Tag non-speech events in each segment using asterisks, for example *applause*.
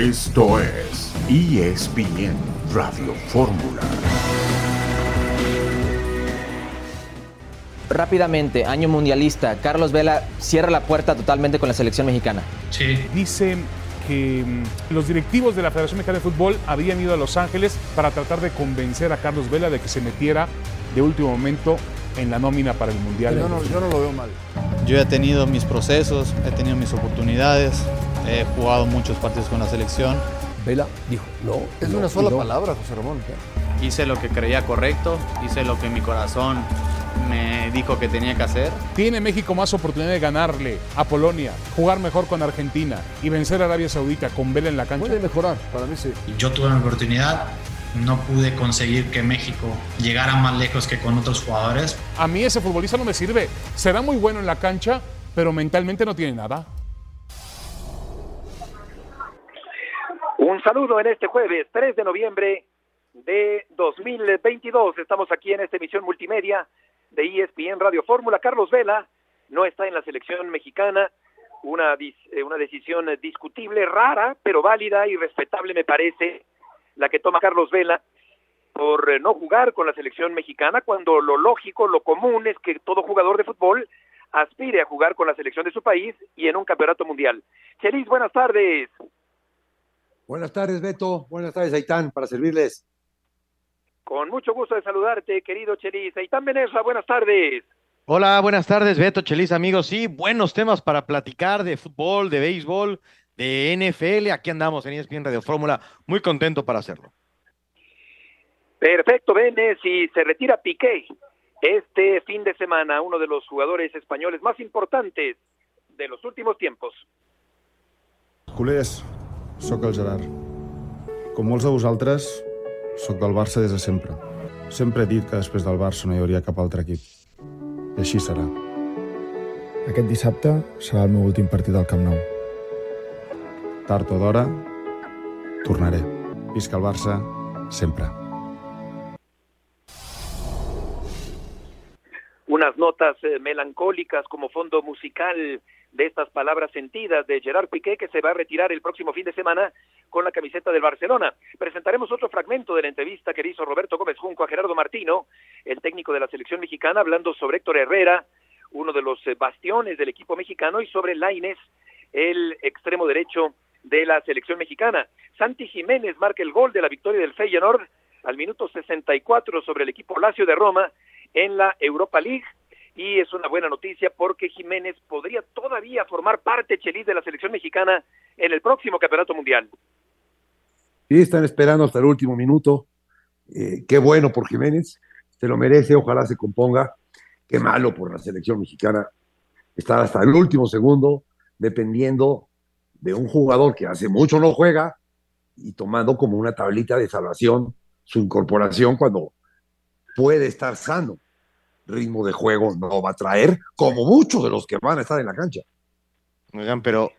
Esto es ESPN Radio Fórmula. Rápidamente, año mundialista, Carlos Vela cierra la puerta totalmente con la selección mexicana. Sí. Dicen que mm, los directivos de la Federación Mexicana de Fútbol habían ido a Los Ángeles para tratar de convencer a Carlos Vela de que se metiera de último momento en la nómina para el Mundial. Yo no, yo no lo veo mal. Yo he tenido mis procesos, he tenido mis oportunidades, he jugado muchos partidos con la selección. Vela dijo, no. Es no, una sola no. palabra, José Ramón. Hice lo que creía correcto, hice lo que mi corazón me dijo que tenía que hacer. Tiene México más oportunidad de ganarle a Polonia, jugar mejor con Argentina y vencer a Arabia Saudita con Vela en la cancha. Puede mejorar, para mí sí. Yo tuve la oportunidad, no pude conseguir que México llegara más lejos que con otros jugadores. A mí ese futbolista no me sirve. Será muy bueno en la cancha, pero mentalmente no tiene nada. Un saludo en este jueves 3 de noviembre de 2022. Estamos aquí en esta emisión multimedia de ESPN Radio Fórmula. Carlos Vela no está en la selección mexicana. Una, dis- una decisión discutible, rara, pero válida y respetable me parece la que toma Carlos Vela por eh, no jugar con la selección mexicana cuando lo lógico, lo común es que todo jugador de fútbol aspire a jugar con la selección de su país y en un campeonato mundial. Chelis, buenas tardes. Buenas tardes, Beto. Buenas tardes, Aitán, para servirles. Con mucho gusto de saludarte, querido Chelis. Aitán Benesra, buenas tardes. Hola, buenas tardes, Beto, Chelis, amigos. Sí, buenos temas para platicar de fútbol, de béisbol, de NFL. Aquí andamos en ESPN Radio Fórmula. Muy contento para hacerlo. Perfecto, Benes, y se retira Piqué este fin de semana, uno de los jugadores españoles más importantes de los últimos tiempos. Culers, sóc el Gerard. Com molts de vosaltres, sóc del Barça des de sempre. Sempre he dit que després del Barça no hi hauria cap altre equip. I així serà. Aquest dissabte serà el meu últim partit al Camp Nou. Tard o d'hora, tornaré. Visca el Barça, sempre. Unas notas eh, melancólicas como fondo musical de estas palabras sentidas de Gerard Piqué que se va a retirar el próximo fin de semana con la camiseta del Barcelona. Presentaremos otro fragmento de la entrevista que le hizo Roberto Gómez Junco a Gerardo Martino, el técnico de la selección mexicana, hablando sobre Héctor Herrera, uno de los eh, bastiones del equipo mexicano, y sobre Laines, el extremo derecho de la selección mexicana. Santi Jiménez marca el gol de la victoria del Feyenoord al minuto 64 sobre el equipo Lazio de Roma en la Europa League y es una buena noticia porque Jiménez podría todavía formar parte Chelis de la selección mexicana en el próximo campeonato mundial. Sí, están esperando hasta el último minuto. Eh, qué bueno por Jiménez, se lo merece, ojalá se componga. Qué malo por la selección mexicana estar hasta el último segundo dependiendo de un jugador que hace mucho no juega y tomando como una tablita de salvación su incorporación cuando puede estar sano. Ritmo de juego no va a traer, como muchos de los que van a estar en la cancha. Oigan, pero,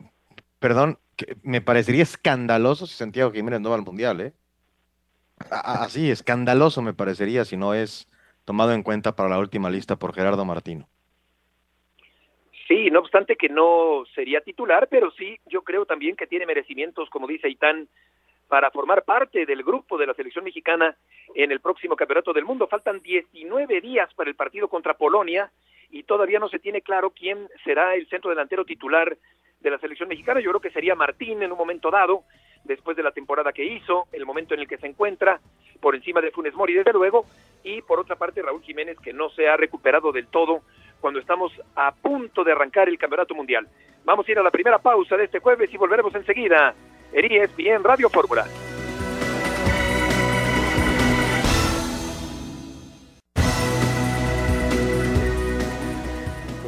perdón, que me parecería escandaloso si Santiago Jiménez no va al Mundial, ¿eh? Así, escandaloso me parecería si no es tomado en cuenta para la última lista por Gerardo Martino. Sí, no obstante que no sería titular, pero sí, yo creo también que tiene merecimientos, como dice Itán, para formar parte del grupo de la selección mexicana en el próximo Campeonato del Mundo. Faltan 19 días para el partido contra Polonia y todavía no se tiene claro quién será el centro delantero titular de la selección mexicana. Yo creo que sería Martín en un momento dado, después de la temporada que hizo, el momento en el que se encuentra, por encima de Funes Mori, desde luego, y por otra parte Raúl Jiménez, que no se ha recuperado del todo cuando estamos a punto de arrancar el Campeonato Mundial. Vamos a ir a la primera pausa de este jueves y volveremos enseguida. En ESPN Radio Fórmula.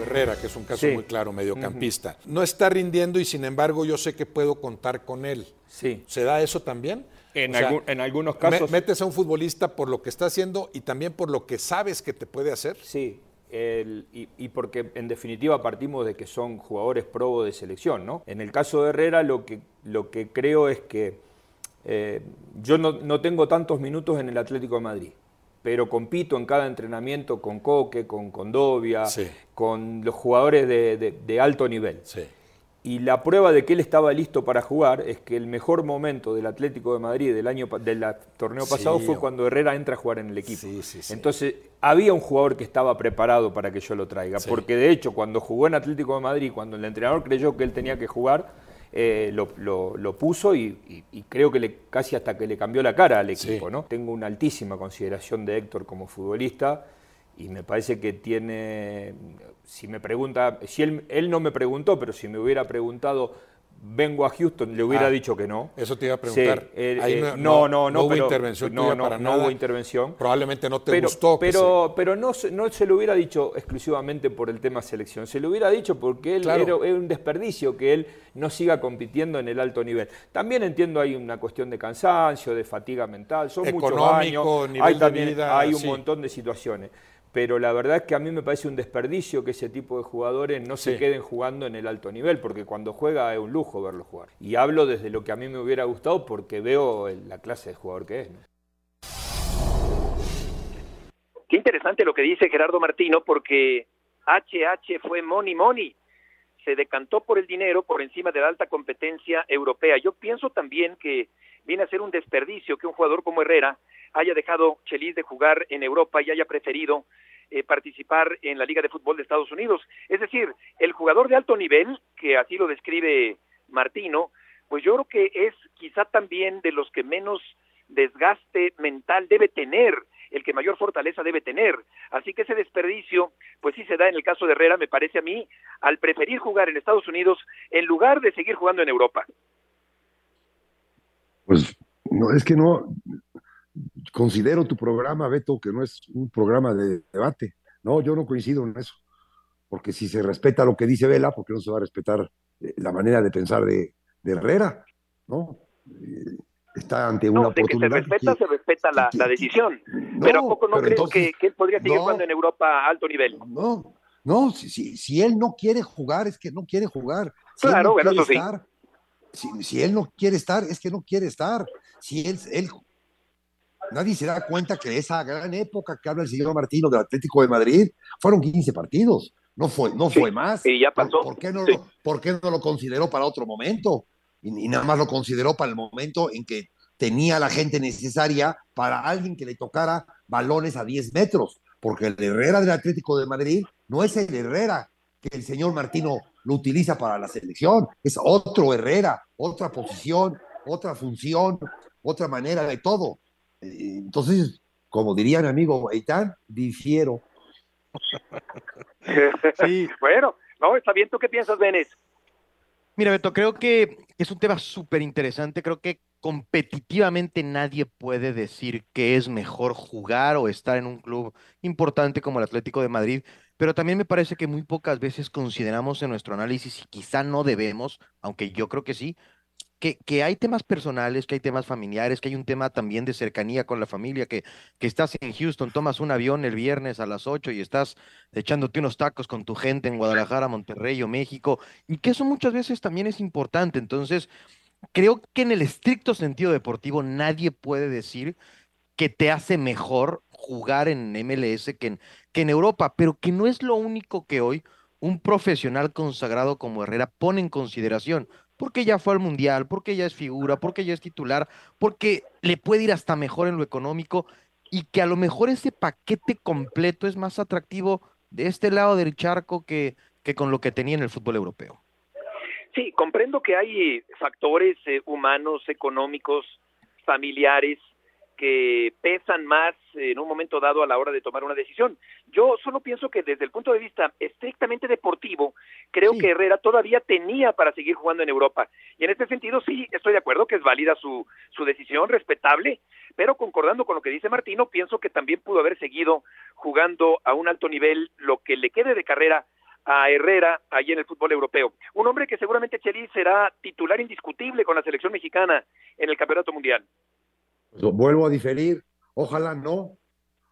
Herrera, que es un caso Sí. muy claro, mediocampista. No está rindiendo y sin embargo yo sé que puedo contar con él. Sí. ¿Se da eso también? En O sea, algún- en algunos me- casos- metes a un futbolista por lo que está haciendo y también por lo que sabes que te puede hacer. Sí, el- y, y porque en definitiva partimos de que son jugadores pro de selección, ¿no? En el caso de Herrera lo que, lo que creo es que eh, yo no, no tengo tantos minutos en el Atlético de Madrid, pero compito en cada entrenamiento con Coque, con Condovia, Sí. con los jugadores de, de- de alto nivel. Sí. Y la prueba de que él estaba listo para jugar es que el mejor momento del Atlético de Madrid del año del torneo pasado fue cuando Herrera entra a jugar en el equipo. Entonces, había un jugador que estaba preparado para que yo lo traiga, porque de hecho, cuando jugó en Atlético de Madrid, cuando el entrenador creyó que él tenía que jugar, eh, lo, puso y, creo que le, casi hasta que le cambió la cara al equipo. ¿no? Tengo una altísima consideración de Héctor como futbolista y me parece que tiene, si me pregunta, si él, él no me preguntó, pero si me hubiera preguntado vengo a Houston, le hubiera ah, dicho que no. Eso te iba a preguntar. Eh, no, no, no, hubo intervención no, no, no hubo intervención. Probablemente no te gustó. Pero, pero no, no se lo hubiera dicho exclusivamente por el tema selección. Se lo hubiera dicho porque él era, un desperdicio que él no siga compitiendo en el alto nivel. También entiendo hay una cuestión de cansancio, de fatiga mental, son muchos años. Hay, también, hay un montón de situaciones pero la verdad es que a mí me parece un desperdicio que ese tipo de jugadores no se queden jugando en el alto nivel, porque cuando juega es un lujo verlo jugar. Y hablo desde lo que a mí me hubiera gustado porque veo la clase de jugador que es. Qué interesante lo que dice Gerardo Martino, porque HH fue money money. Se decantó por el dinero por encima de la alta competencia europea. Yo pienso también que viene a ser un desperdicio que un jugador como Herrera haya dejado Chelis de jugar en Europa y haya preferido eh, participar en la Liga de Fútbol de Estados Unidos. Es decir, el jugador de alto nivel, que así lo describe Martino, pues yo creo que es quizá también de los que menos desgaste mental debe tener, el que mayor fortaleza debe tener. Así que ese desperdicio, pues sí se da en el caso de Herrera, me parece a mí, al preferir jugar en Estados Unidos en lugar de seguir jugando en Europa. Pues no, es que no, considero tu programa, Beto, que no es un programa de debate. No, yo no coincido en eso. Porque si se respeta lo que dice Vela, ¿por qué no se va a respetar eh, la manera de pensar de, Herrera? ¿No? Eh, está ante una de Que se respeta, se respeta la, decisión. pero ¿a poco no creo que, él podría seguir jugando en Europa a alto nivel? No, no, si, si, él no quiere jugar, es que no quiere jugar. claro, bueno, eso sí. Si, si, él no quiere estar, es que no quiere estar. Si él, él nadie se da cuenta que esa gran época que habla el señor Martino del Atlético de Madrid fueron 15 partidos, no fue, no fue más. Y ya pasó. ¿Por qué no, lo, ¿por qué no lo consideró para otro momento? Y, nada más lo consideró para el momento en que tenía la gente necesaria para alguien que le tocara balones a 10 metros, porque el Herrera del Atlético de Madrid no es el Herrera que el señor Martino lo utiliza para la selección, es otro Herrera, otra posición, otra función, otra manera de todo. Entonces, como diría mi amigo Eitan, difiero. *laughs* sí. bueno, no, está bien. ¿Tú qué piensas, Benes? Mira, Beto, creo que es un tema súper interesante. Creo que competitivamente nadie puede decir que es mejor jugar o estar en un club importante como el Atlético de Madrid, pero también me parece que muy pocas veces consideramos en nuestro análisis, y quizá no debemos, aunque yo creo que sí, que, hay temas personales, que hay temas familiares, que hay un tema también de cercanía con la familia, que, que estás en Houston, tomas un avión el viernes a las 8 y estás echándote unos tacos con tu gente en Guadalajara, Monterrey o México, y que eso muchas veces también es importante. Entonces, creo que en el estricto sentido deportivo nadie puede decir que te hace mejor jugar en MLS que en, que en Europa, pero que no es lo único que hoy un profesional consagrado como Herrera pone en consideración. Porque ya fue al mundial, porque ya es figura, porque ya es titular, porque le puede ir hasta mejor en lo económico y que a lo mejor ese paquete completo es más atractivo de este lado del charco que, que con lo que tenía en el fútbol europeo. Sí, comprendo que hay factores eh, humanos, económicos, familiares, que pesan más en un momento dado a la hora de tomar una decisión. Yo solo pienso que desde el punto de vista estrictamente deportivo, creo que Herrera todavía tenía para seguir jugando en Europa. Y en este sentido sí, estoy de acuerdo que es válida su, su decisión, respetable, pero concordando con lo que dice Martino, pienso que también pudo haber seguido jugando a un alto nivel lo que le quede de carrera a Herrera allí en el fútbol europeo. Un hombre que seguramente Chelis será titular indiscutible con la selección mexicana en el Campeonato Mundial. Vuelvo a diferir, ojalá no,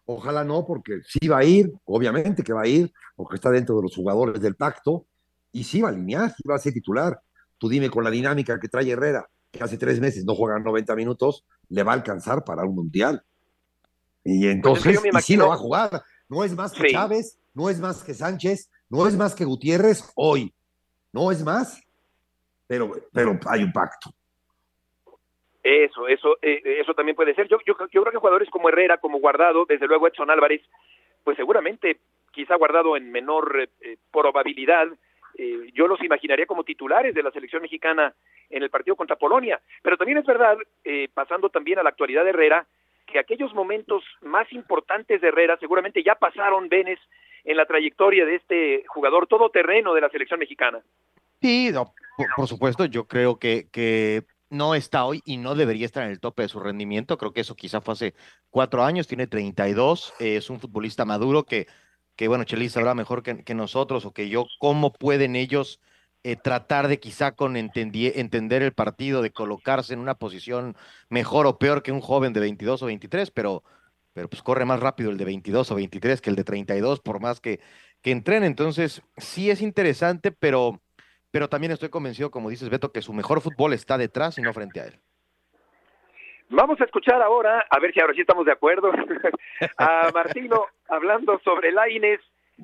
ojalá no, porque sí va a ir, obviamente que va a ir, porque está dentro de los jugadores del pacto, y sí va a alinear, sí va a ser titular. Tú dime con la dinámica que trae Herrera, que hace tres meses no juega 90 minutos, le va a alcanzar para un mundial. Y pues entonces, sí lo va a jugar. No es más que Chávez, no es más que Sánchez, no es más que Gutiérrez hoy. No es más. pero, pero hay un pacto. Eso, eso, eh, eso también puede ser. Yo, yo, yo creo que jugadores como Herrera, como Guardado, desde luego Edson Álvarez, pues seguramente, quizá Guardado en menor eh, probabilidad, eh, yo los imaginaría como titulares de la selección mexicana en el partido contra Polonia. Pero también es verdad, eh, pasando también a la actualidad de Herrera, que aquellos momentos más importantes de Herrera seguramente ya pasaron, Venes, en la trayectoria de este jugador todoterreno de la selección mexicana. Sí, no, por, por, supuesto, yo creo que, que no está hoy y no debería estar en el tope de su rendimiento. Creo que eso quizá fue hace cuatro años, tiene 32, eh, es un futbolista maduro que, que bueno, Chelis sabrá mejor que, que, nosotros o que yo, cómo pueden ellos eh, tratar de quizá con entender el partido, de colocarse en una posición mejor o peor que un joven de 22 o 23, pero, pero pues corre más rápido el de 22 o 23 que el de 32, por más que, que entrene. Entonces, sí es interesante, pero pero también estoy convencido, como dices Beto, que su mejor fútbol está detrás y no frente a él. Vamos a escuchar ahora, a ver si ahora sí estamos de acuerdo, *laughs* a Martino hablando sobre Laines,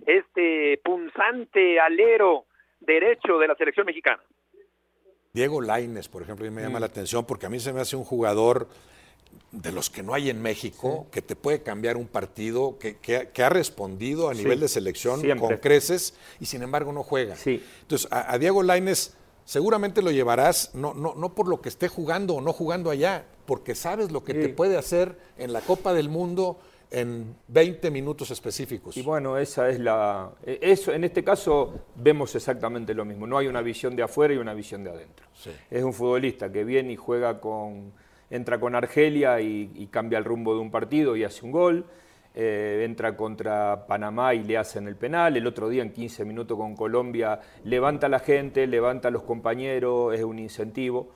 este punzante alero derecho de la selección mexicana. Diego Laines, por ejemplo, me llama mm. la atención porque a mí se me hace un jugador de los que no hay en México, sí. que te puede cambiar un partido, que, que, que ha respondido a nivel de selección siempre. con creces y sin embargo no juega. Sí. Entonces, a, a, Diego Laines seguramente lo llevarás no, no, no por lo que esté jugando o no jugando allá, porque sabes lo que te puede hacer en la Copa del Mundo en 20 minutos específicos. Y bueno, esa es la. e, Eso, en este caso vemos exactamente lo mismo. No hay una visión de afuera y una visión de adentro. Es un futbolista que viene y juega con entra con Argelia y, cambia el rumbo de un partido y hace un gol. Eh, entra contra Panamá y le hacen el penal. El otro día, en 15 minutos con Colombia, levanta a la gente, levanta a los compañeros, es un incentivo.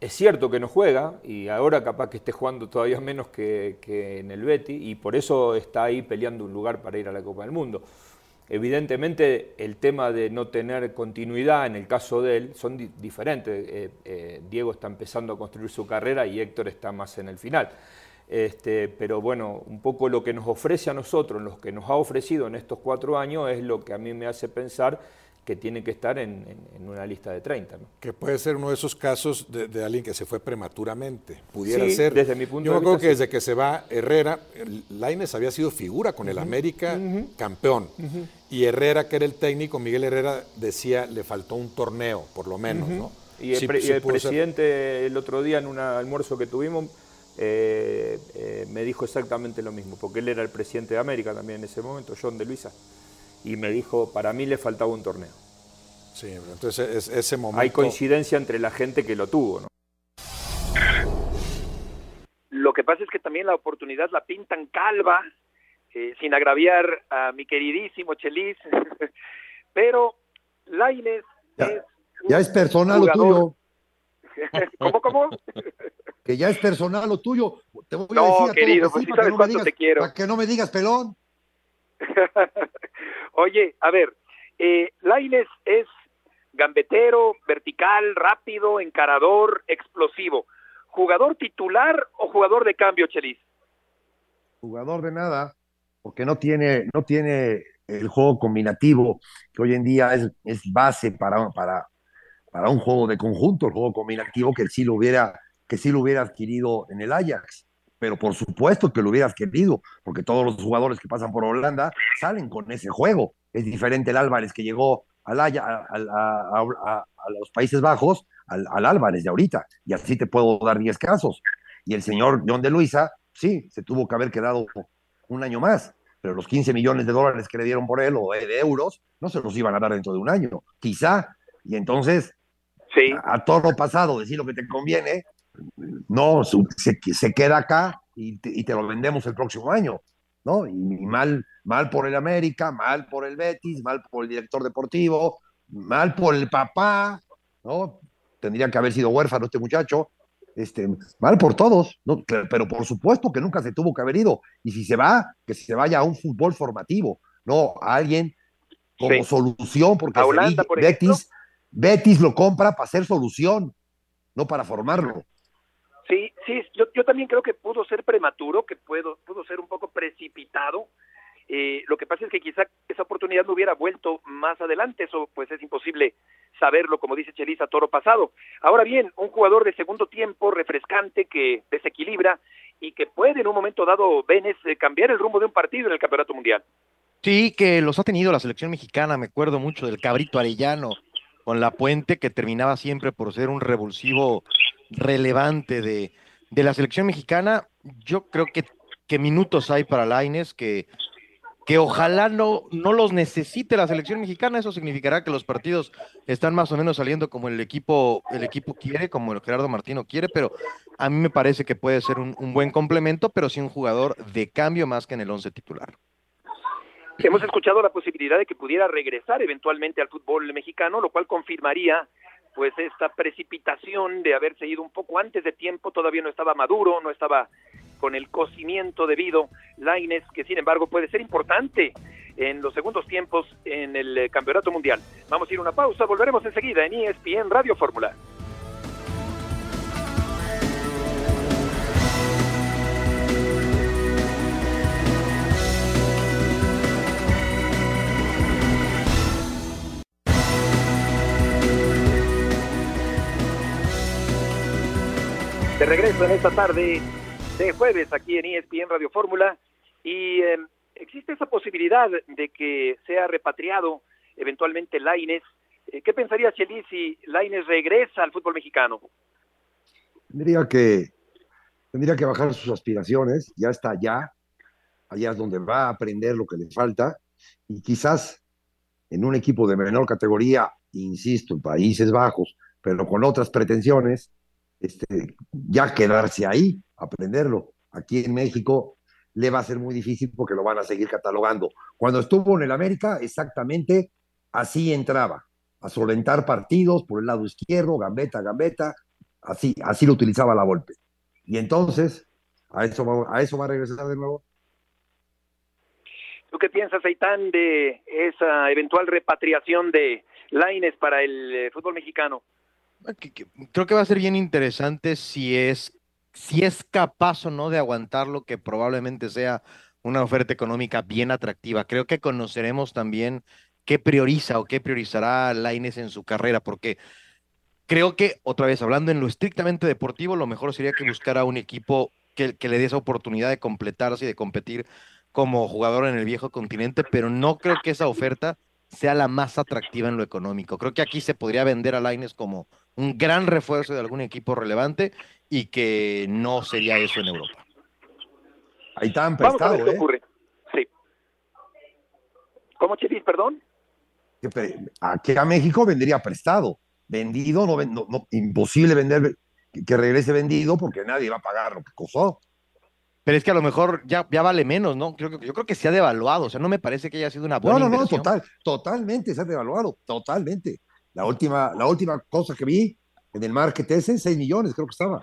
Es cierto que no juega y ahora capaz que esté jugando todavía menos que, que en el Betty y por eso está ahí peleando un lugar para ir a la Copa del Mundo. Evidentemente el tema de no tener continuidad en el caso de él son di diferentes. Eh, eh, Diego está empezando a construir su carrera y Héctor está más en el final. Este, pero bueno, un poco lo que nos ofrece a nosotros, lo que nos ha ofrecido en estos cuatro años es lo que a mí me hace pensar que tiene que estar en, en, en una lista de 30. ¿no? Que puede ser uno de esos casos de, de alguien que se fue prematuramente. Pudiera sí, ser. Desde mi punto Yo de me acuerdo vista, que sí. desde que se va Herrera, Laines había sido figura con el uh -huh. América, uh -huh. campeón. Uh -huh. Y Herrera, que era el técnico, Miguel Herrera decía, le faltó un torneo, por lo menos, ¿no? Y el, sí, pre sí y el presidente ser... el otro día en un almuerzo que tuvimos eh, eh, me dijo exactamente lo mismo, porque él era el presidente de América también en ese momento, John de Luisa, y me dijo, para mí le faltaba un torneo. Sí, entonces ese momento... Hay coincidencia entre la gente que lo tuvo, ¿no? Lo que pasa es que también la oportunidad la pintan calva, eh, sin agraviar a mi queridísimo Chelis, *laughs* pero Laines ya, es ya es personal lo tuyo. *laughs* ¿Cómo, cómo? que ya es personal lo tuyo. Te voy no, a decir a querido, pues sí sabes no cuánto digas, te quiero. Para que no me digas pelón. *laughs* Oye, a ver, eh, Laines es gambetero, vertical, rápido, encarador, explosivo. ¿Jugador titular o jugador de cambio, Chelis? Jugador de nada, porque no tiene, no tiene el juego combinativo, que hoy en día es, es base para, para, para un juego de conjunto, el juego combinativo que sí lo hubiera, que sí lo hubiera adquirido en el Ajax. Pero por supuesto que lo hubieras querido, porque todos los jugadores que pasan por Holanda salen con ese juego. Es diferente el Álvarez que llegó al, a, a, a, a, los Países Bajos al, al, Álvarez de ahorita, y así te puedo dar 10 casos. Y el señor John de Luisa, sí, se tuvo que haber quedado un año más, pero los 15 millones de dólares que le dieron por él o de euros no se los iban a dar dentro de un año, quizá. Y entonces, sí. a, toro pasado, decir lo que te conviene, no, se, se queda acá y te, y te, lo vendemos el próximo año, ¿no? Y, y mal, mal por el América, mal por el Betis, mal por el director deportivo, mal por el papá, ¿no? Tendría que haber sido huérfano este muchacho, este, mal por todos, ¿no? pero por supuesto que nunca se tuvo que haber ido. Y si se va, que se vaya a un fútbol formativo, no a alguien como sí. solución, porque Holanda, por Betis, Betis lo compra para hacer solución, no para formarlo. Sí, sí, yo, yo también creo que pudo ser prematuro, que pudo, pudo ser un poco precipitado Eh, lo que pasa es que quizá esa oportunidad no hubiera vuelto más adelante, eso pues es imposible saberlo, como dice Chelisa, toro pasado. Ahora bien, un jugador de segundo tiempo, refrescante, que desequilibra y que puede en un momento dado, Vélez, eh, cambiar el rumbo de un partido en el Campeonato Mundial. Sí, que los ha tenido la selección mexicana, me acuerdo mucho del Cabrito Arellano con la Puente, que terminaba siempre por ser un revulsivo relevante de, de la selección mexicana. Yo creo que, que minutos hay para Laines, que, que ojalá no, no los necesite la selección mexicana. Eso significará que los partidos están más o menos saliendo como el equipo, el equipo quiere, como el Gerardo Martino quiere, pero a mí me parece que puede ser un, un buen complemento, pero sí un jugador de cambio más que en el once titular. Hemos escuchado la posibilidad de que pudiera regresar eventualmente al fútbol mexicano, lo cual confirmaría pues esta precipitación de haberse ido un poco antes de tiempo, todavía no estaba maduro, no estaba con el cocimiento debido, Laines, que sin embargo puede ser importante en los segundos tiempos en el eh, Campeonato Mundial. Vamos a ir a una pausa, volveremos enseguida en ESPN Radio Fórmula. De regreso en esta tarde de jueves aquí en ESPN Radio Fórmula y eh, existe esa posibilidad de que sea repatriado eventualmente Laines. Eh, ¿Qué pensaría Chelis si Laines regresa al fútbol mexicano? Tendría que, tendría que bajar sus aspiraciones, ya está allá, allá es donde va a aprender lo que le falta y quizás en un equipo de menor categoría, insisto, en Países Bajos, pero con otras pretensiones, este, ya quedarse ahí, aprenderlo. Aquí en México le va a ser muy difícil porque lo van a seguir catalogando. Cuando estuvo en el América, exactamente así entraba, a solventar partidos por el lado izquierdo, gambeta, gambeta, así, así lo utilizaba la golpe. Y entonces, a eso, a eso va a regresar de nuevo. ¿Tú qué piensas, Aitán, de esa eventual repatriación de Laines para el eh, fútbol mexicano? Creo que va a ser bien interesante si es, si es capaz o no de aguantar lo que probablemente sea una oferta económica bien atractiva. Creo que conoceremos también qué prioriza o qué priorizará Laines en su carrera, porque creo que, otra vez, hablando en lo estrictamente deportivo, lo mejor sería que buscara un equipo que le dé esa oportunidad de completarse y de competir como jugador en el viejo continente, pero no creo que esa oferta sea la más atractiva en lo económico. Creo que aquí se podría vender a Laines como un gran refuerzo de algún equipo relevante y que no sería eso en Europa. Ahí están Vamos a ver prestado, qué ¿eh? ocurre. Sí. ¿Cómo, Chelis, perdón? Aquí a México vendría prestado. Vendido, no, no- no, imposible vender, que- que regrese vendido porque nadie va a pagar lo que costó. Pero es que a lo mejor ya, ya vale menos, ¿no? Creo que, yo creo que se ha devaluado, o sea, no me parece que haya sido una No, buena no, no, inversión. total, totalmente se ha devaluado, totalmente. La última, la última cosa que vi en el market ese, 6 millones creo que estaba.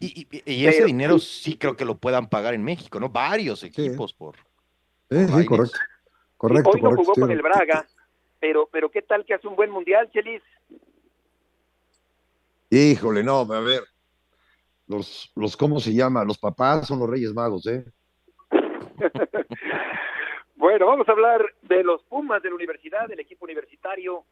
Y, y- y ese dinero sí creo que lo puedan pagar en México, ¿no? Varios equipos por... Sí, sí, correcto. Correcto, Hoy no jugó con el Braga, pero, pero ¿qué tal que hace un buen mundial, Chelis? Híjole, no, a ver. Los, los, ¿cómo se llama? Los papás son los Reyes Magos, ¿eh? *laughs* Bueno, vamos a hablar de los Pumas de la universidad, del equipo universitario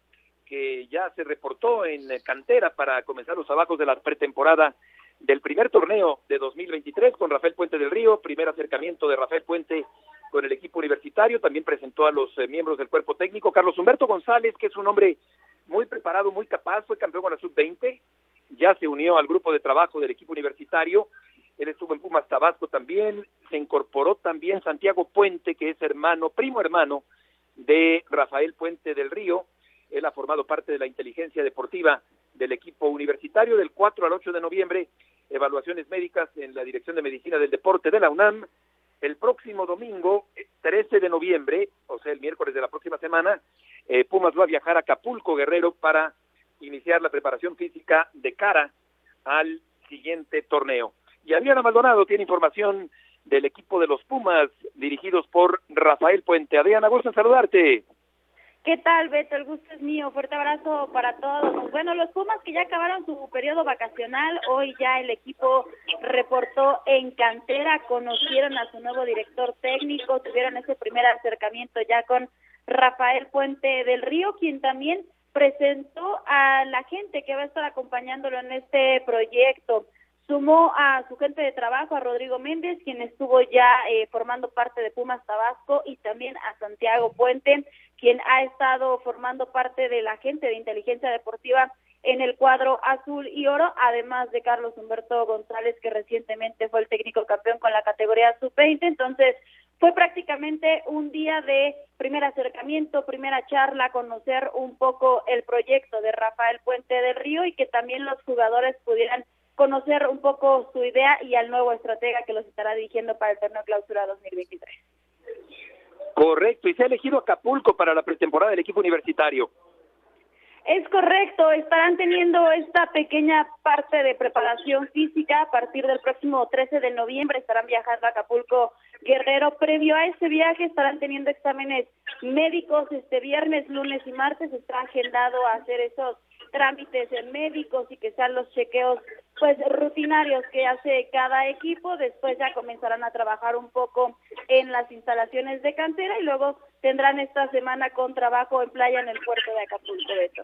que ya se reportó en cantera para comenzar los trabajos de la pretemporada del primer torneo de 2023 con Rafael Puente del Río, primer acercamiento de Rafael Puente con el equipo universitario, también presentó a los eh, miembros del cuerpo técnico, Carlos Humberto González, que es un hombre muy preparado, muy capaz, fue campeón con la sub-20, ya se unió al grupo de trabajo del equipo universitario, él estuvo en Pumas Tabasco también, se incorporó también Santiago Puente, que es hermano, primo hermano de Rafael Puente del Río, él ha formado parte de la inteligencia deportiva del equipo universitario. Del 4 al 8 de noviembre, evaluaciones médicas en la Dirección de Medicina del Deporte de la UNAM. El próximo domingo, eh, 13 de noviembre, o sea, el miércoles de la próxima semana, eh, Pumas va a viajar a Acapulco, Guerrero, para iniciar la preparación física de cara al siguiente torneo. Y Adriana Maldonado tiene información del equipo de los Pumas, dirigidos por Rafael Puente. Adriana, gusto en saludarte. ¿Qué tal, Beto? El gusto es mío. Fuerte abrazo para todos. Bueno, los Pumas que ya acabaron su periodo vacacional, hoy ya el equipo reportó en cantera, conocieron a su nuevo director técnico, tuvieron ese primer acercamiento ya con Rafael Puente del Río, quien también presentó a la gente que va a estar acompañándolo en este proyecto. Sumó a su gente de trabajo, a Rodrigo Méndez, quien estuvo ya eh, formando parte de Pumas Tabasco, y también a Santiago Puente, quien ha estado formando parte de la gente de inteligencia deportiva en el cuadro azul y oro, además de Carlos Humberto González, que recientemente fue el técnico campeón con la categoría sub-20. Entonces, fue prácticamente un día de primer acercamiento, primera charla, conocer un poco el proyecto de Rafael Puente del Río y que también los jugadores pudieran conocer un poco su idea y al nuevo estratega que los estará dirigiendo para el torneo clausura 2023. Correcto, y se ha elegido Acapulco para la pretemporada del equipo universitario. Es correcto, estarán teniendo esta pequeña parte de preparación física a partir del próximo 13 de noviembre, estarán viajando a Acapulco Guerrero. Previo a ese viaje estarán teniendo exámenes médicos este viernes, lunes y martes, está agendado a hacer esos trámites médicos y que sean los chequeos pues rutinarios que hace cada equipo, después ya comenzarán a trabajar un poco en las instalaciones de cantera y luego tendrán esta semana con trabajo en playa en el puerto de Acapulco. Beto.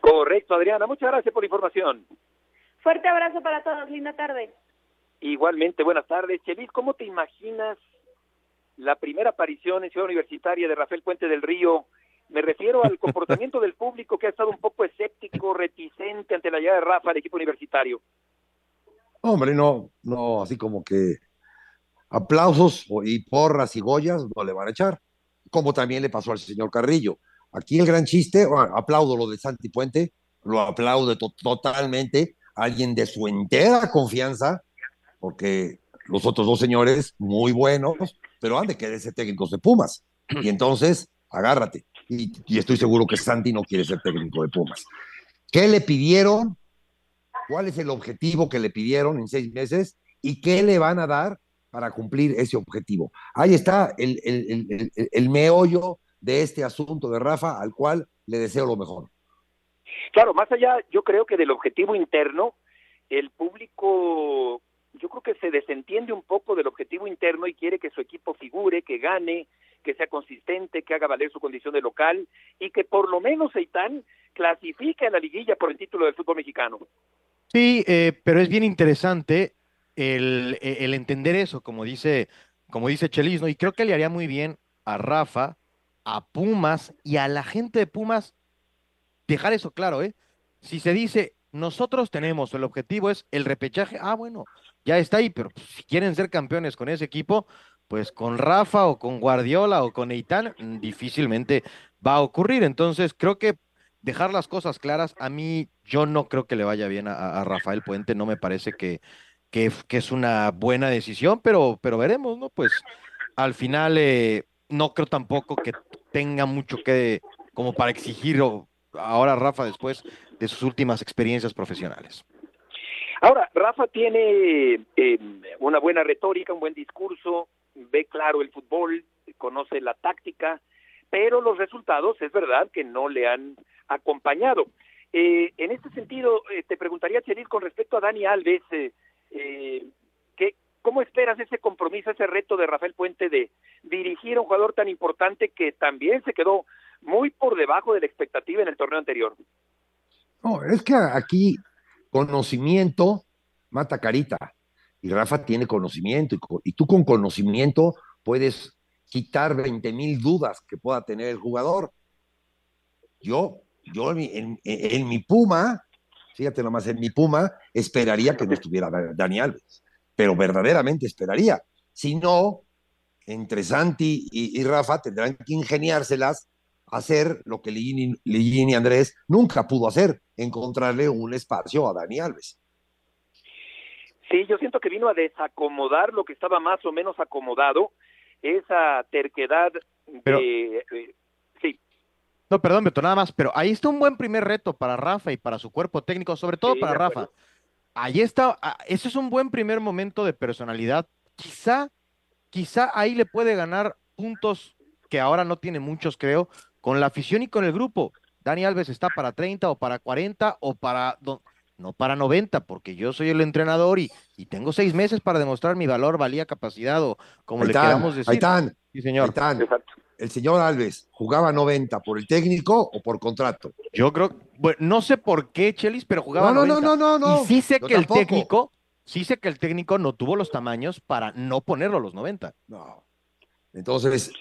Correcto, Adriana, muchas gracias por la información. Fuerte abrazo para todos, linda tarde. Igualmente, buenas tardes. Chelis, ¿cómo te imaginas la primera aparición en Ciudad Universitaria de Rafael Puente del Río me refiero al *laughs* comportamiento del público que ha estado un poco escéptico, reticente ante la llegada de Rafa al equipo universitario. Hombre, no, no, así como que aplausos y porras y goyas no le van a echar, como también le pasó al señor Carrillo. Aquí el gran chiste, aplaudo lo de Santi Puente, lo aplaudo totalmente, alguien de su entera confianza, porque los otros dos señores, muy buenos, pero han de quererse técnicos de Pumas. Y entonces, agárrate y, estoy seguro que Santi no quiere ser técnico de Pumas. ¿Qué le pidieron? ¿Cuál es el objetivo que le pidieron en seis meses? ¿Y qué le van a dar para cumplir ese objetivo? Ahí está el, el, el, meollo de este asunto de Rafa, al cual le deseo lo mejor. Claro, más allá, yo creo que del objetivo interno, el público, yo creo que se desentiende un poco del objetivo interno y quiere que su equipo figure, que gane, que sea consistente, que haga valer su condición de local y que por lo menos Seitán clasifique a la liguilla por el título del fútbol mexicano. Sí, eh, pero es bien interesante el, el, entender eso, como dice, como dice Chelis, Y creo que le haría muy bien a Rafa, a Pumas y a la gente de Pumas dejar eso claro, ¿eh? Si se dice, nosotros tenemos, el objetivo es el repechaje, ah, bueno, ya está ahí, pero si quieren ser campeones con ese equipo, pues con Rafa o con Guardiola o con Eitan mm, difícilmente va a ocurrir. Entonces, creo que dejar las cosas claras, a mí yo no creo que le vaya bien a, Rafael Puente, no me parece que, que, es una buena decisión, pero, pero veremos, ¿no? Pues al final eh, no creo tampoco que tenga mucho que como para exigir ahora Rafa después de sus últimas experiencias profesionales. Ahora, Rafa tiene eh, una buena retórica, un buen discurso, ve claro el fútbol, conoce la táctica, pero los resultados es verdad que no le han acompañado. Eh, en este sentido, eh, te preguntaría, Cheryl, con respecto a Dani Alves, eh, eh ¿cómo esperas ese compromiso, ese reto de Rafael Puente de dirigir a un jugador tan importante que también se quedó muy por debajo de la expectativa en el torneo anterior? No, es que aquí conocimiento mata carita y Rafa tiene conocimiento y, tú con conocimiento puedes quitar 20 mil dudas que pueda tener el jugador. Yo, yo en, mi Puma, fíjate nomás, en mi Puma esperaría que no estuviera Dani Alves, pero verdaderamente esperaría. Si no, entre Santi y, Rafa tendrán que ingeniárselas hacer lo que Ligini, y Andrés nunca pudo hacer, encontrarle un espacio a Dani Alves. Sí, yo siento que vino a desacomodar lo que estaba más o menos acomodado, esa terquedad de... sí. No, perdón, Beto, nada más, pero ahí está un buen primer reto para Rafa y para su cuerpo técnico, sobre todo para Rafa. Ahí está, ah, ese es un buen primer momento de personalidad. Quizá, quizá ahí le puede ganar puntos que ahora no tiene muchos, creo, con la afición y con el grupo. Dani Alves está para 30 o para 40 o para no para 90, porque yo soy el entrenador y, y tengo seis meses para demostrar mi valor, valía, capacidad o como le queramos decir. Ahí están. Sí, señor. El señor Alves jugaba 90 por el técnico o por contrato. Yo creo, bueno, no sé por qué, Chelis, pero jugaba no, 90. No, no, no, no. Y sí sé que el técnico, sí sé que el técnico no tuvo los tamaños para no ponerlo a los 90. No. Entonces,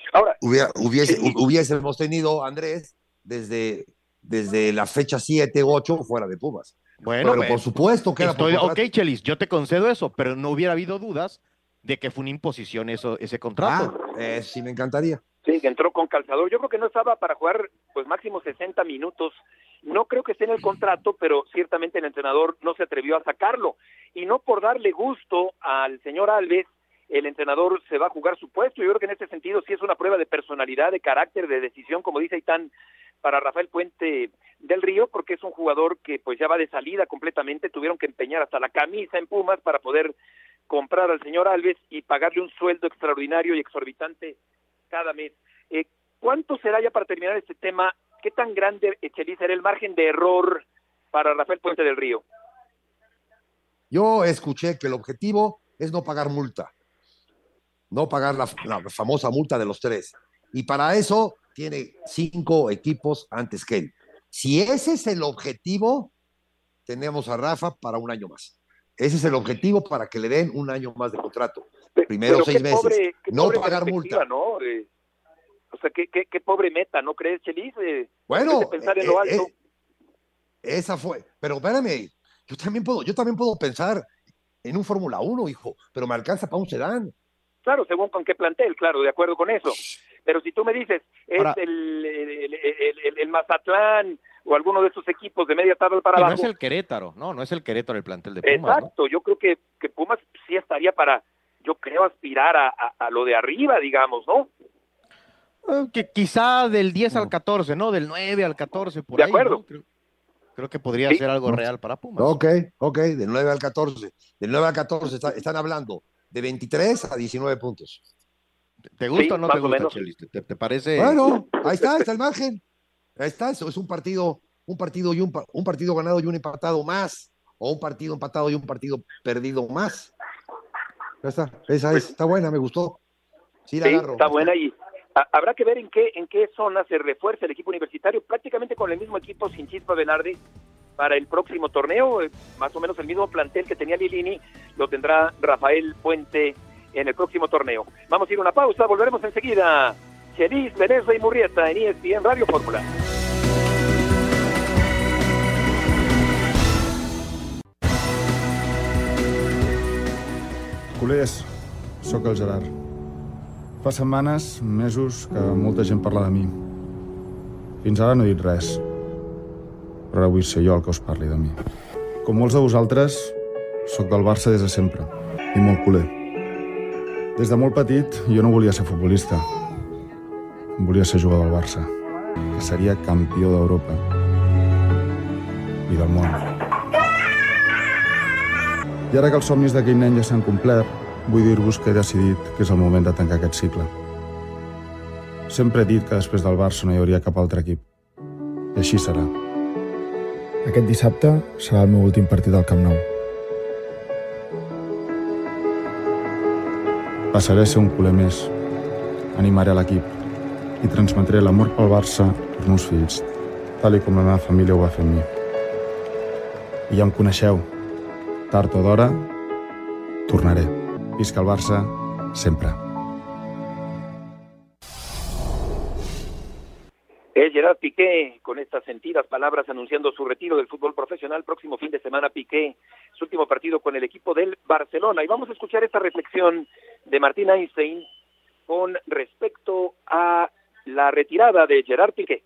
hubiera, hubiese, hubiésemos tenido, Andrés, desde, desde la fecha 7, 8, fuera de Pumas. Bueno, pero por supuesto que estoy, era Ok, Chelis, yo te concedo eso, pero no hubiera habido dudas de que fue una imposición eso, ese contrato. Ah, eh, sí me encantaría. Sí, que entró con calzador. Yo creo que no estaba para jugar pues máximo 60 minutos. No creo que esté en el contrato, pero ciertamente el entrenador no se atrevió a sacarlo. Y no por darle gusto al señor Alves, el entrenador se va a jugar su puesto. Yo creo que en este sentido sí es una prueba de personalidad, de carácter, de decisión, como dice Itán, para Rafael Puente del Río, porque es un jugador que pues ya va de salida completamente. Tuvieron que empeñar hasta la camisa en Pumas para poder comprar al señor Alves y pagarle un sueldo extraordinario y exorbitante cada mes. Eh, ¿Cuánto será ya para terminar este tema? ¿Qué tan grande, Chelis, será el margen de error para Rafael Puente del Río? Yo escuché que el objetivo es no pagar multa, no pagar la, famosa multa de los tres. Y para eso tiene cinco equipos antes que él. Si ese es el objetivo, tenemos a Rafa para un año más. Ese es el objetivo para que le den un año más de contrato. Primero seis meses. no pagar multa. ¿no? o sea, qué, qué, pobre meta, ¿no crees, Chelis? bueno, pensar en lo eh, alto. Eh, esa fue. Pero espérame, yo también puedo, yo también puedo pensar en un Fórmula 1, hijo, pero me alcanza para un sedán. Claro, según con qué plantel, claro, de acuerdo con eso. Pero si tú me dices, es el, el, el, Mazatlán o alguno de esos equipos de media tabla para abajo. No es el Querétaro, no, no es el Querétaro el plantel de Pumas. Exacto, yo creo que, que Pumas sí estaría para yo creo, aspirar a, a, lo de arriba, digamos, ¿no? Eh, que quizá del 10 al 14, ¿no? Del 9 al 14, por de ahí. acuerdo. Creo, que podría ser algo real para Pumas. Ok, ok, del 9 al 14. Del 9 al 14 están hablando de 23 a 19 puntos. ¿Te gusta o no te gusta, Chelis? ¿Te, ¿Te, parece? Bueno, ahí está, está el margen. Ahí está, eso es un partido, un partido y un, un partido ganado y un empatado más, o un partido empatado y un partido perdido más. Ya está, esa es, está buena, me gustó. Sí, la agarro. Está buena y habrá que ver en qué en qué zona se refuerza el equipo universitario, prácticamente con el mismo equipo sin Chispa Velarde para el próximo torneo, eh, más o menos el mismo plantel que tenía Lilini, lo tendrá Rafael Puente en el próximo torneo. Vamos a ir a una pausa, volveremos enseguida. Chelis, Venezuela y Murrieta en ESPN Radio Fórmula. Culers, sóc el Gerard. Fa setmanes, mesos, que molta gent parla de mi. Fins ara no he dit res. Però ara vull ser jo el que us parli de mi. Com molts de vosaltres, sóc del Barça des de sempre. I molt culer. Des de molt petit, jo no volia ser futbolista. Volia ser jugador del Barça, que seria campió d'Europa i del món. I ara que els somnis d'aquell nen ja s'han complert, vull dir-vos que he decidit que és el moment de tancar aquest cicle. Sempre he dit que després del Barça no hi hauria cap altre equip. I així serà. Aquest dissabte serà el meu últim partit al Camp Nou. Passaré a ser un culer més. Animaré l'equip i transmetré l'amor pel Barça als meus fills, tal i com la meva família ho va fer amb mi. I ja em coneixeu, Tard o d'hora, tornaré. Visca el Barça, sempre. Con estas sentidas palabras anunciando su retiro del fútbol profesional. Próximo fin de semana Piqué, su último partido con el equipo del Barcelona. Y vamos a escuchar esta reflexión de Martín Einstein con respecto a la retirada de Gerard Piqué.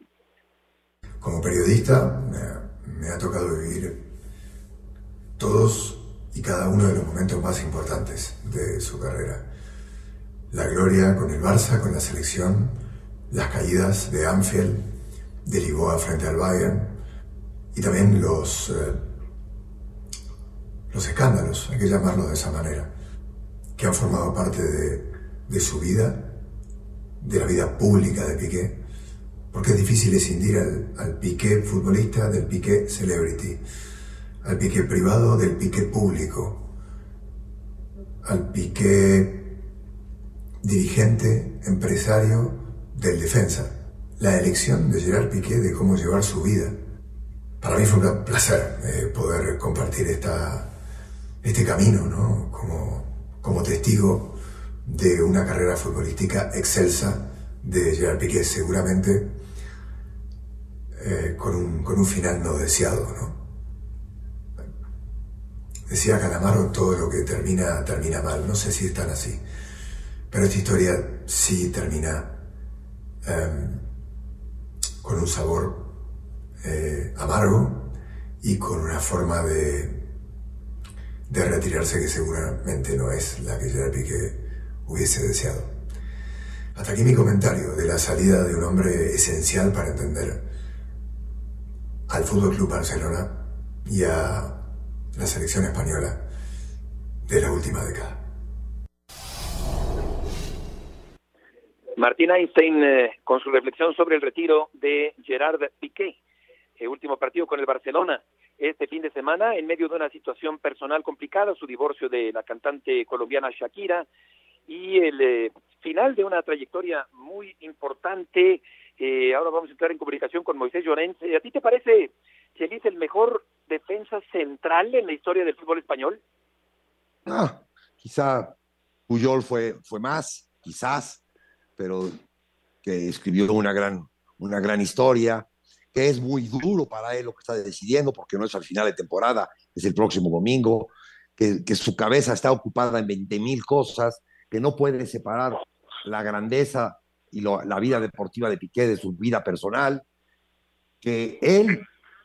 Como periodista me, me ha tocado vivir todos y cada uno de los momentos más importantes de su carrera. La gloria con el Barça, con la selección, las caídas de Anfield, de Lisboa frente al Bayern y también los, eh, los escándalos, hay que llamarlos de esa manera, que han formado parte de, de su vida, de la vida pública de Piqué porque es difícil escindir al, al piqué futbolista del piqué celebrity, al piqué privado del piqué público, al piqué dirigente, empresario del defensa. La elección de Gerard Piqué de cómo llevar su vida. Para mí fue un placer eh, poder compartir esta, este camino, ¿no? Como, como testigo de una carrera futbolística excelsa de Gerard Piqué, seguramente eh, con, un, con un final no deseado, ¿no? Decía Calamaro, todo lo que termina, termina mal. No sé si es tan así. Pero esta historia sí termina em, con un sabor eh, amargo y con una forma de, de retirarse que seguramente no es la que Gerard Piqué hubiese deseado. Hasta aquí mi comentario de la salida de un hombre esencial para entender al Fútbol Club Barcelona y a la selección española de la última década. Martín Einstein eh, con su reflexión sobre el retiro de Gerard Piqué, el último partido con el Barcelona este fin de semana en medio de una situación personal complicada, su divorcio de la cantante colombiana Shakira y el eh, final de una trayectoria muy importante. Eh, ahora vamos a entrar en comunicación con Moisés Llorens. ¿A ti te parece, Chelis, el mejor defensa central en la historia del fútbol español? Ah, quizá Puyol fue, fue más, quizás, pero que escribió una gran, una gran historia, que es muy duro para él lo que está decidiendo, porque no es al final de temporada, es el próximo domingo, que, que su cabeza está ocupada en 20 mil cosas, que no puede separar la grandeza y la vida deportiva de Piqué de su vida personal, que él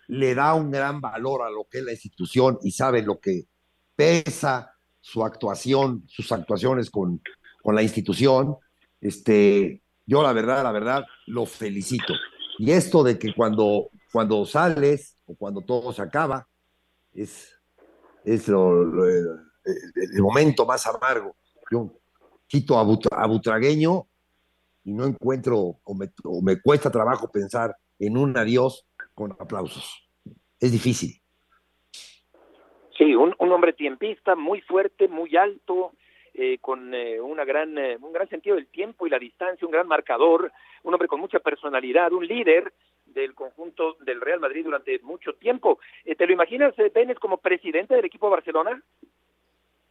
le da un gran valor a lo que es la institución y sabe lo que pesa su actuación, sus actuaciones con, con la institución. Este, yo la verdad, la verdad, lo felicito. Y esto de que cuando, cuando sales o cuando todo se acaba, es, es lo, el, momento más amargo. Yo quito a, a Butragueño y no encuentro o me, o me cuesta trabajo pensar en un adiós con aplausos. Es difícil. Sí, un, un hombre tiempista, muy fuerte, muy alto, eh, con eh, una gran, eh, un gran sentido del tiempo y la distancia, un gran marcador, un hombre con mucha personalidad, un líder del conjunto del Real Madrid durante mucho tiempo. Eh, ¿Te lo imaginas, Benes, como presidente del equipo Barcelona?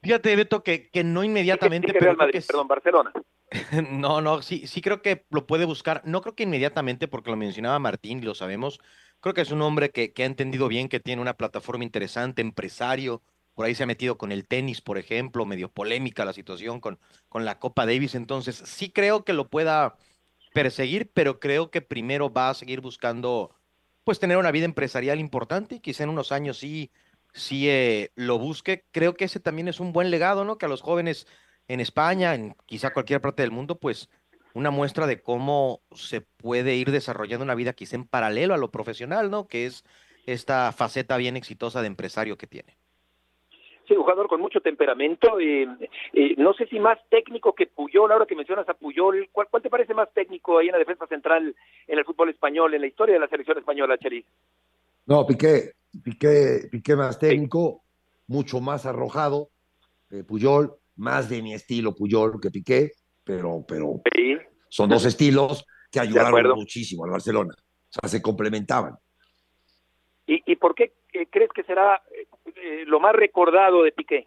Fíjate, Beto, que, que no inmediatamente. Sí, que Real Madrid, perdón, Barcelona. *laughs* No, no, sí, sí creo que lo puede buscar. No creo que inmediatamente, porque lo mencionaba Martín, y lo sabemos. Creo que es un hombre que, que ha entendido bien que tiene una plataforma interesante, empresario. Por ahí se ha metido con el tenis, por ejemplo, medio polémica la situación con, con la Copa Davis. Entonces, sí creo que lo pueda perseguir, pero creo que primero va a seguir buscando, pues, tener una vida empresarial importante y quizá en unos años sí, sí eh, lo busque. Creo que ese también es un buen legado, ¿no? Que a los jóvenes en España, en quizá cualquier parte del mundo, pues una muestra de cómo se puede ir desarrollando una vida quizá en paralelo a lo profesional, ¿no? Que es esta faceta bien exitosa de empresario que tiene. Sí, un jugador con mucho temperamento. Eh, eh, no sé si más técnico que Puyol, ahora que mencionas a Puyol, ¿cuál, ¿cuál te parece más técnico ahí en la defensa central en el fútbol español, en la historia de la selección española, Cheris? No, Piqué, Piqué, Piqué más técnico, sí. mucho más arrojado. Eh, Puyol, más de mi estilo Puyol que Piqué, pero, pero sí. son dos estilos que ayudaron muchísimo al Barcelona. O sea, se complementaban. ¿Y, y por qué eh, crees que será eh, lo más recordado de Piqué?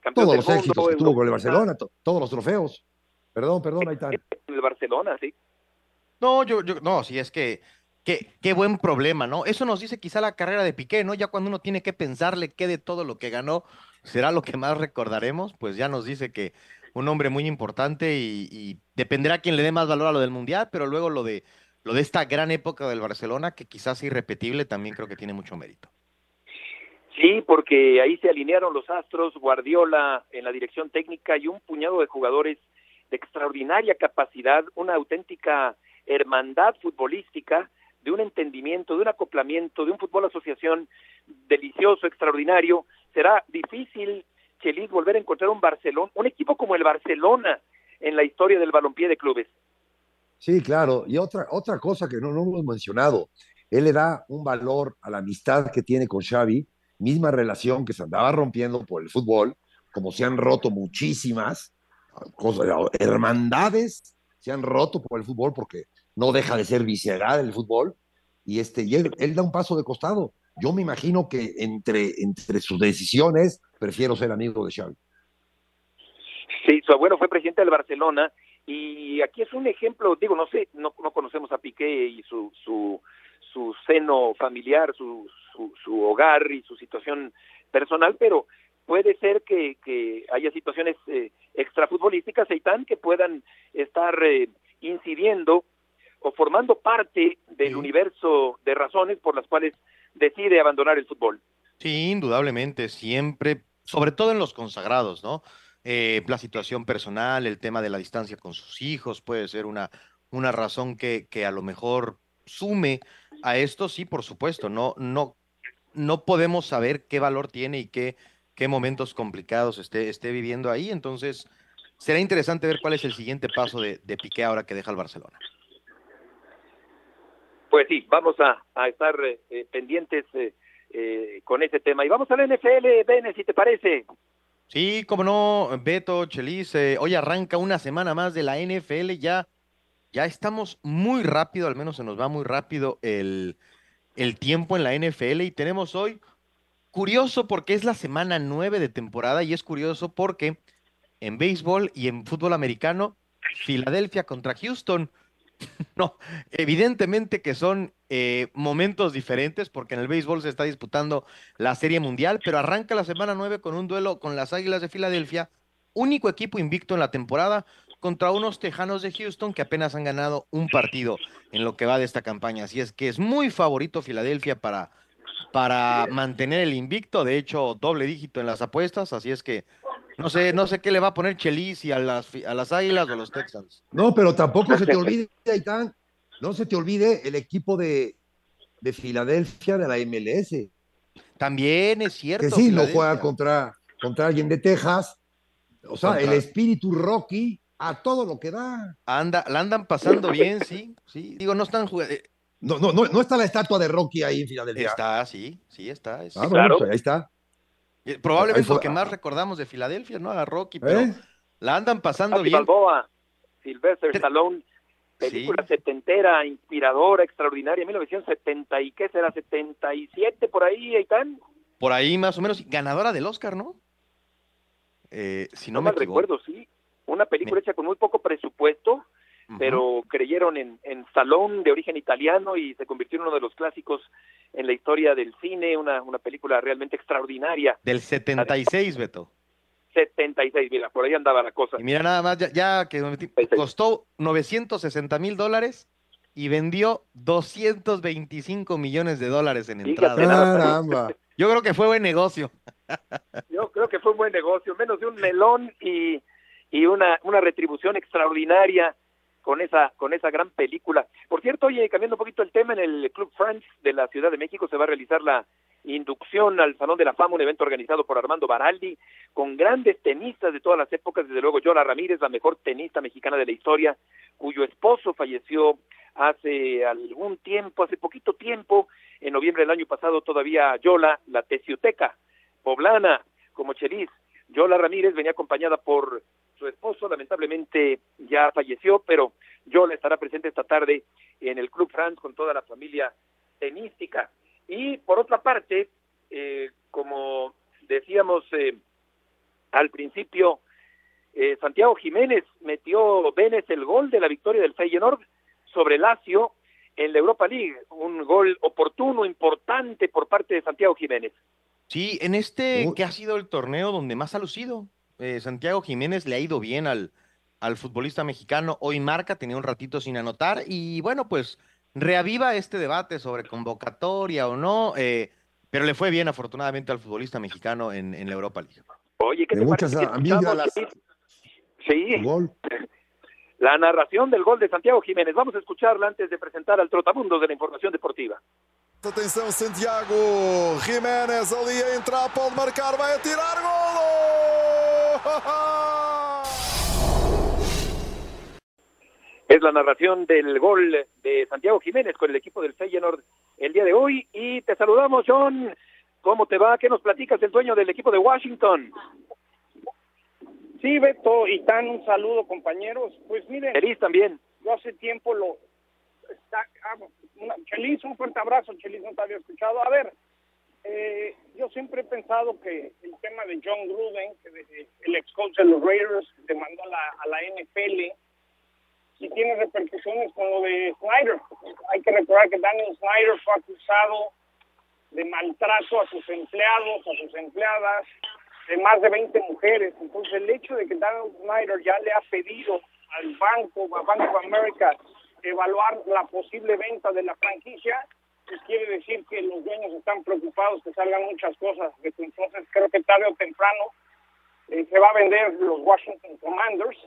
Campeón todos los mundo, éxitos que tuvo con el Barcelona, to todos los trofeos. Perdón, perdón, ahí está. *laughs* El Barcelona, sí. No, yo, yo, no, sí, es que Qué, qué, buen problema, ¿no? Eso nos dice quizá la carrera de Piqué, ¿no? Ya cuando uno tiene que pensarle qué de todo lo que ganó será lo que más recordaremos, pues ya nos dice que un hombre muy importante y, y dependerá quién le dé más valor a lo del Mundial, pero luego lo de, lo de esta gran época del Barcelona, que quizás irrepetible, también creo que tiene mucho mérito. Sí, porque ahí se alinearon los astros, Guardiola en la dirección técnica y un puñado de jugadores de extraordinaria capacidad, una auténtica hermandad futbolística, de un entendimiento, de un acoplamiento, de un fútbol asociación delicioso, extraordinario. Será difícil, Chelis, volver a encontrar un Barcelona, un equipo como el Barcelona en la historia del balompié de clubes. Sí, claro. Y otra, otra cosa que no, no hemos mencionado, él le da un valor a la amistad que tiene con Xavi, misma relación que se andaba rompiendo por el fútbol, como se han roto muchísimas cosas, hermandades se han roto por el fútbol porque no deja de ser visceral el fútbol, y, este, y él, él da un paso de costado. Yo me imagino que entre, entre sus decisiones prefiero ser amigo de Xavi. Sí, su abuelo fue presidente del Barcelona y aquí es un ejemplo, digo, no sé, no, no conocemos a Piqué y su, su, su seno familiar, su, su, su hogar y su situación personal, pero puede ser que, que haya situaciones eh, extrafutbolísticas, Eitan, que puedan estar eh, incidiendo o formando parte del universo de razones por las cuales decide abandonar el fútbol. Sí, indudablemente, siempre, sobre todo en los consagrados, ¿no? Eh, la situación personal, el tema de la distancia con sus hijos, puede ser una, una razón que, que a lo mejor sume a esto, sí, por supuesto, no, no, no podemos saber qué valor tiene y qué, qué momentos complicados esté, esté viviendo ahí, entonces será interesante ver cuál es el siguiente paso de, de Piqué ahora que deja el Barcelona. Pues sí, vamos a, a estar eh, eh, pendientes eh, eh, con ese tema. Y vamos a la NFL, Bene, si te parece. Sí, como no, Beto, Chelis, eh, hoy arranca una semana más de la NFL, ya, ya estamos muy rápido, al menos se nos va muy rápido el, el tiempo en la NFL y tenemos hoy, curioso porque es la semana nueve de temporada y es curioso porque en béisbol y en fútbol americano, Filadelfia contra Houston, *laughs* no, evidentemente que son eh, momentos diferentes porque en el béisbol se está disputando la Serie Mundial, pero arranca la semana 9 con un duelo con las Águilas de Filadelfia, único equipo invicto en la temporada contra unos Tejanos de Houston que apenas han ganado un partido en lo que va de esta campaña. Así es que es muy favorito Filadelfia para, para mantener el invicto, de hecho doble dígito en las apuestas, así es que no sé, no sé qué le va a poner Chelis y a las, a las Águilas o a los Texans. No, pero tampoco se te olvide, Aitán, no se te olvide el equipo de, de Filadelfia de la MLS. También es cierto. Que sí, no juega contra, contra alguien de Texas. O sea, Contra- el espíritu Rocky a todo lo que da. Anda, la andan pasando bien, sí, sí. Digo, no están jugando. No, no, no, no está la estatua de Rocky ahí en Filadelfia. Está, sí, sí está. es- Ah, bueno, pues ahí está. Probablemente fue- lo que más recordamos de Filadelfia, ¿no? A Rocky, pero ¿Eh? la andan pasando bien. Balboa, Sylvester Stallone, película setentera, inspiradora, extraordinaria, 1970 y qué será, 77 por ahí, Aitán. Por ahí más o menos, ganadora del Oscar, ¿no? Eh, si no, No me mal equivoco. recuerdo, sí. Una película hecha con muy poco presupuesto, pero creyeron en, en Stallone de origen italiano y se convirtió en uno de los clásicos en la historia del cine, una, una película realmente extraordinaria. Del 76, Beto. 76, mira, por ahí andaba la cosa. Y mira nada más, ya, ya que costó 960 mil dólares y vendió 225 millones de dólares en entrada. Caramba. Yo creo que fue buen negocio. Yo creo que fue un buen negocio, menos de un melón y, y una, una retribución extraordinaria con esa, con esa gran película. Por cierto, oye, cambiando un poquito el tema, en el Club France de la Ciudad de México se va a realizar la inducción al Salón de la Fama, un evento organizado por Armando Baraldi, con grandes tenistas de todas las épocas, desde luego Yola Ramírez, la mejor tenista mexicana de la historia, cuyo esposo falleció hace algún tiempo, hace poquito tiempo, en noviembre del año pasado todavía Yola, la tesiuteca poblana, como Chelis. Yola Ramírez venía acompañada por su esposo, lamentablemente ya falleció, pero Yola estará presente esta tarde en el Club France con toda la familia tenística. Y por otra parte, eh, como decíamos eh, al principio, eh, Santiago Jiménez metió Vélez el gol de la victoria del Feyenoord sobre Lazio en la Europa League, un gol oportuno, importante por parte de Santiago Jiménez. Sí, en este que ha sido el torneo donde más ha lucido. Eh, Santiago Jiménez le ha ido bien al, al futbolista mexicano. Hoy marca, tenía un ratito sin anotar y bueno, pues reaviva este debate sobre convocatoria o no, eh, pero le fue bien afortunadamente al futbolista mexicano en, en la Europa League. Oye, ¿qué te muchas parece que amígdalas. escuchamos, Sí, gol. *laughs* la narración del gol de Santiago Jiménez. Vamos a escucharla antes de presentar al trotamundo de la información deportiva. Atenção, Santiago Jiménez ali a entrar, pode marcar, vai atirar golo! Es la narración del gol de Santiago Jiménez con el equipo del Feyenoord el día de hoy. Y te saludamos, John. ¿Cómo te va? ¿Qué nos platicas del dueño del equipo de Washington? Sí, Beto y Tan, un saludo, compañeros. Pues miren. Feliz también. Yo hace tiempo lo. Ah, Chelis, un fuerte abrazo, Chelis, no te había escuchado. A ver, eh, yo siempre he pensado que el tema de John Gruden, que el ex coach de los Raiders, demandó a la, a la NFL, y tiene repercusiones con lo de Snyder. Hay que recordar que Daniel Snyder fue acusado de maltrato a sus empleados, a sus empleadas, de más de 20 mujeres. Entonces el hecho de que Daniel Snyder ya le ha pedido al banco, a Bank of America, evaluar la posible venta de la franquicia, pues quiere decir que los dueños están preocupados que salgan muchas cosas. Entonces creo que tarde o temprano eh, se va a vender los Washington Commanders.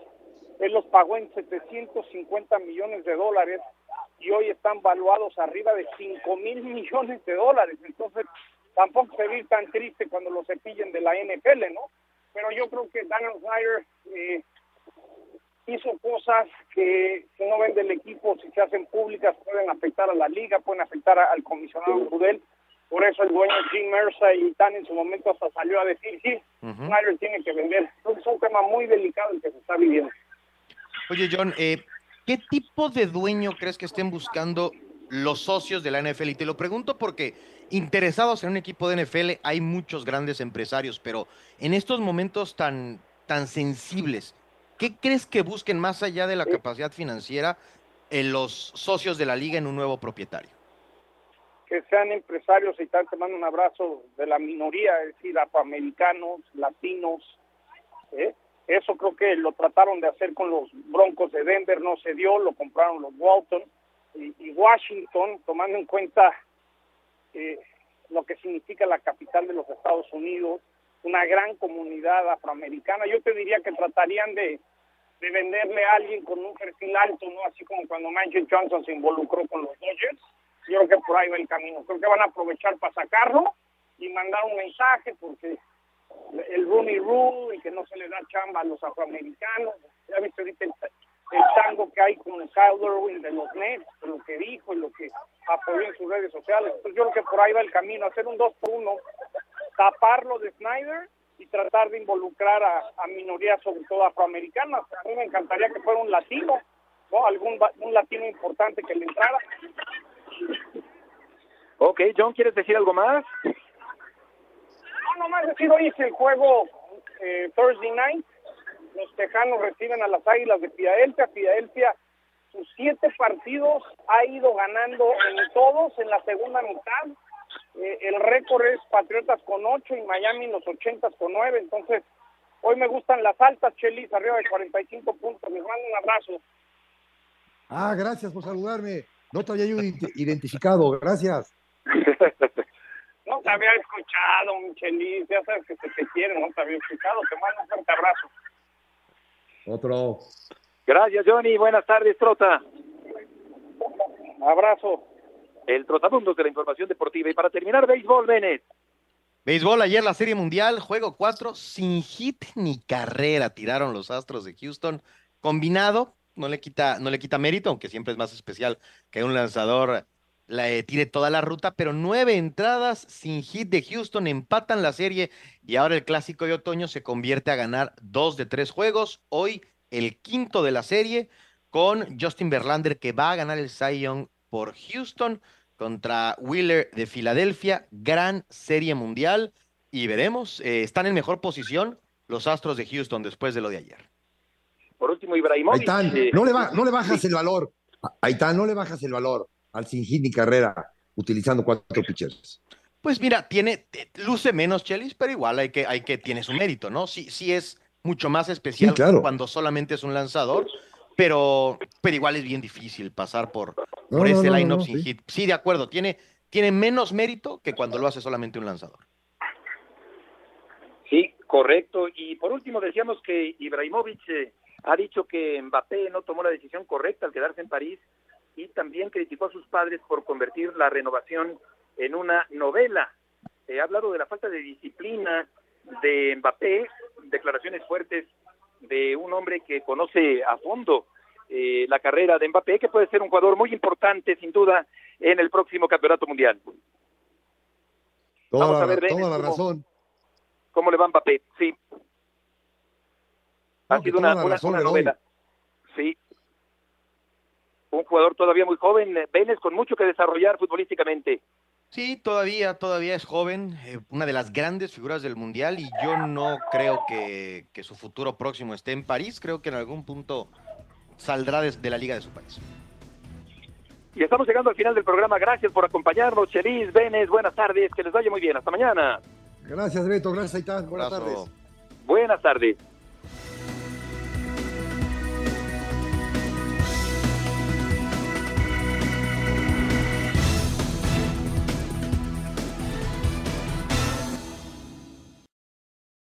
Él los pagó en 750 millones de dólares y hoy están valuados arriba de 5 mil millones de dólares. Entonces tampoco se ve tan triste cuando lo cepillen de la NFL, ¿no? Pero yo creo que Daniel Snyder eh, hizo cosas que si no vende el equipo, si se hacen públicas, pueden afectar a la liga, pueden afectar al comisionado Rudel. Por eso el dueño Jim Mercer y Tan en su momento hasta salió a decir, sí, Snyder tiene que vender. Es un tema muy delicado el que se está viviendo. Oye, John, eh, ¿qué tipo de dueño crees que estén buscando los socios de la NFL? Y te lo pregunto porque interesados en un equipo de NFL hay muchos grandes empresarios, pero en estos momentos tan, tan sensibles, ¿qué crees que busquen más allá de la capacidad financiera en los socios de la liga en un nuevo propietario? Que sean empresarios y tal, te mando un abrazo de la minoría, es decir, afroamericanos, latinos. ¿eh? Eso creo que lo trataron de hacer con los Broncos de Denver, no se dio, lo compraron los Walton y, y Washington, tomando en cuenta eh, lo que significa la capital de los Estados Unidos, una gran comunidad afroamericana. Yo te diría que tratarían de, de venderle a alguien con un perfil alto, ¿no? Así como cuando Magic Johnson se involucró con los Dodgers. Yo creo que por ahí va el camino. Creo que van a aprovechar para sacarlo y mandar un mensaje porque el Rooney Rule y que no se le da chamba a los afroamericanos. Ya viste ahorita el, el tango que hay con Kyle Irwin de los Nets, lo que dijo y lo que apoyó en sus redes sociales. Entonces yo creo que por ahí va el camino, hacer un 2 por 1, taparlo de Snyder y tratar de involucrar a, a, minorías, sobre todo afroamericanas. A mí me encantaría que fuera un latino, ¿no? Algún un latino importante que le entrara. Ok, John, ¿quieres decir algo más? No, nomás decir, hoy es el juego eh, Thursday Night. Los Tejanos reciben a las Águilas de Filadelfia. Filadelfia, sus siete partidos, ha ido ganando en todos en la segunda mitad. Eh, el récord es Patriotas con ocho y Miami los ochentas con nueve. Entonces, hoy me gustan las altas, Chelis, arriba de 45 puntos. Les mando un abrazo. Ah, gracias por saludarme. No te había yo identificado, gracias. *laughs* No te había escuchado, Michelis, ya sabes que se te quiere, no te había escuchado, te mando un fuerte abrazo. Otro. Gracias, Johnny, buenas tardes, Trota. Abrazo. El Trotamundos de la información deportiva. Y para terminar, béisbol, Bennett. Béisbol, ayer la Serie Mundial, juego 4, sin hit ni carrera, tiraron los Astros de Houston. Combinado, no le quita, no le quita mérito, aunque siempre es más especial que un lanzador la, eh, tire toda la ruta, pero nueve entradas sin hit de Houston empatan la serie y ahora el clásico de otoño se convierte a ganar dos de tres juegos. Hoy el quinto de la serie con Justin Verlander que va a ganar el Cy Young por Houston contra Wheeler de Filadelfia. Gran serie mundial y veremos, eh, están en mejor posición los Astros de Houston después de lo de ayer. Por último, Ibrahimovic. Aitán, eh, no, le va, no le bajas el valor. Aitán, no le bajas el valor al sin hit ni carrera utilizando cuatro pitchers. Pues mira, tiene, luce menos Chelis, pero igual hay que, hay que, tiene su mérito, ¿no? Sí, sí es mucho más especial Sí, claro. cuando solamente es un lanzador, pero, pero igual es bien difícil pasar por, por no, ese no, line-up no, sin sí. hit. Sí, de acuerdo, tiene, tiene menos mérito que cuando lo hace solamente un lanzador. Sí, correcto. Y por último, decíamos que Ibrahimovic eh, ha dicho que Mbappé no tomó la decisión correcta al quedarse en París y también criticó a sus padres por convertir la renovación en una novela. Eh, ha hablado de la falta de disciplina de Mbappé, declaraciones fuertes de un hombre que conoce a fondo eh, la carrera de Mbappé, que puede ser un jugador muy importante, sin duda, en el próximo Campeonato Mundial. Toda Vamos la, a ver, toda la cómo- razón. ¿Cómo le va Mbappé? Sí. Ha No, que sido una, la una- razón una novela. Sí. Un jugador todavía muy joven, eh, Vélez, con mucho que desarrollar futbolísticamente. Sí, todavía, todavía es joven, eh, una de las grandes figuras del Mundial y yo no creo que, que su futuro próximo esté en París, creo que en algún punto saldrá des- de, la liga de su país. Y estamos llegando al final del programa. Gracias por acompañarnos, Chelis, Vélez. Buenas tardes, que les vaya muy bien. Hasta mañana. Gracias, Beto. Gracias, Aitán. Buenas tardes. Buenas tardes.